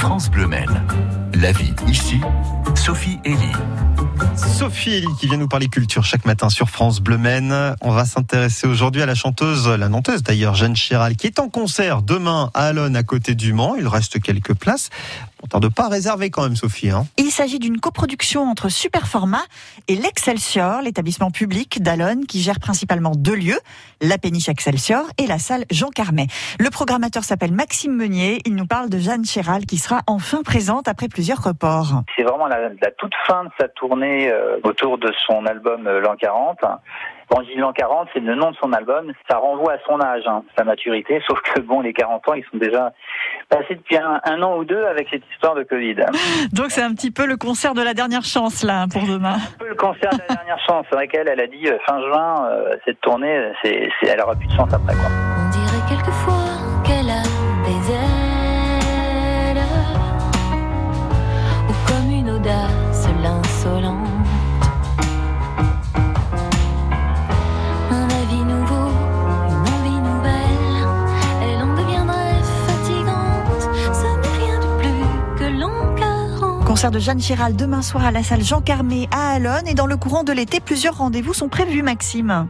France Bleu Maine. La vie ici, Sophie Elie. Sophie Elie qui vient nous parler culture chaque matin sur France Bleu Maine. On va s'intéresser aujourd'hui à la chanteuse, la nanteuse d'ailleurs, Jeanne Chiral, qui est en concert demain à Alonne à côté du Mans. Il reste quelques places. On tarde pas à réserver quand même, Sophie. Hein. Il s'agit d'une coproduction entre Superformat et l'Excelsior, l'établissement public d'Alonne qui gère principalement deux lieux, la péniche Excelsior et la salle Jean Carmet. Le programmateur s'appelle Maxime Meunier. Il nous parle de Jeanne Chiral qui sera enfin présente après plusieurs reports. C'est vraiment la, la, toute fin de sa tournée euh, autour de son album euh, L'an 40. Quand je dis l'an 40, c'est le nom de son album. Ça renvoie à son âge, hein, sa maturité. Sauf que bon, les 40 ans, ils sont déjà passés depuis un, un an ou deux avec cette histoire de Covid. Donc c'est un petit peu le concert de la dernière chance là pour demain. Un peu le concert de la dernière chance. C'est vrai qu'elle, elle a dit euh, fin juin, euh, cette tournée, c'est, c'est, elle aura plus de chance après quoi. Concert de Jeanne Chiral demain soir à la salle Jean Carmet à Alonne et dans le courant de l'été, plusieurs rendez-vous sont prévus, Maxime.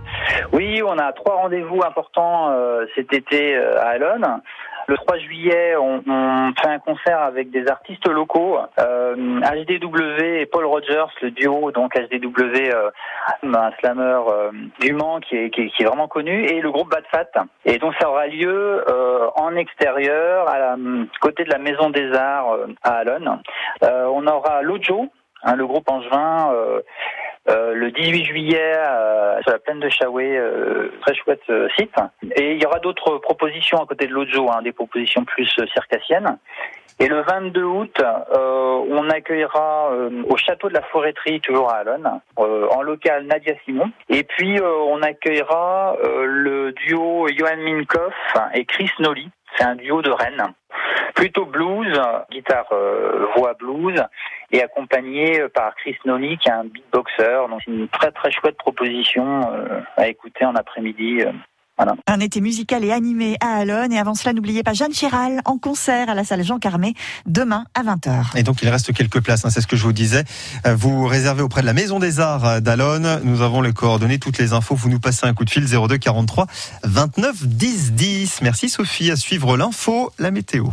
Oui, on a trois rendez-vous importants euh, cet été euh, à Alonne. Le 3 juillet, on, fait un concert avec des artistes locaux, euh, HDW et Paul Rogers, le duo, donc HDW, euh, un slammer euh, du Mans qui est, qui, vraiment connu, et le groupe Bad Fat. Et donc ça aura lieu en extérieur, à côté de la Maison des Arts à Alonne. on aura Lojo, hein, le groupe angevin. Euh, le 18 juillet euh, sur la plaine de Chaoué, euh, très chouette site. Et il y aura d'autres propositions à côté de l'Ojo, hein, des propositions plus circassiennes. Et le 22 août, on accueillera au château de la Forêterie, toujours à Alonne, en local Nadia Simon. Et puis on accueillera le duo Johan Minkoff et Chris Nolly. C'est un duo de Rennes plutôt blues, guitare euh, voix blues, et accompagné par Chris Nolly qui est un beatboxer. Donc c'est une très très chouette proposition euh, à écouter en après-midi. Euh, voilà. Un été musical et animé à Alonne. Et avant cela, n'oubliez pas Jeanne Chiral en concert à la salle Jean Carmet demain à 20h. Et donc il reste quelques places, hein, c'est ce que je vous disais. Vous réservez auprès de la Maison des Arts d'Alonne. Nous avons les coordonnées, toutes les infos. Vous nous passez un coup de fil 02 43 29 10 10. Merci Sophie. À suivre l'info, la météo.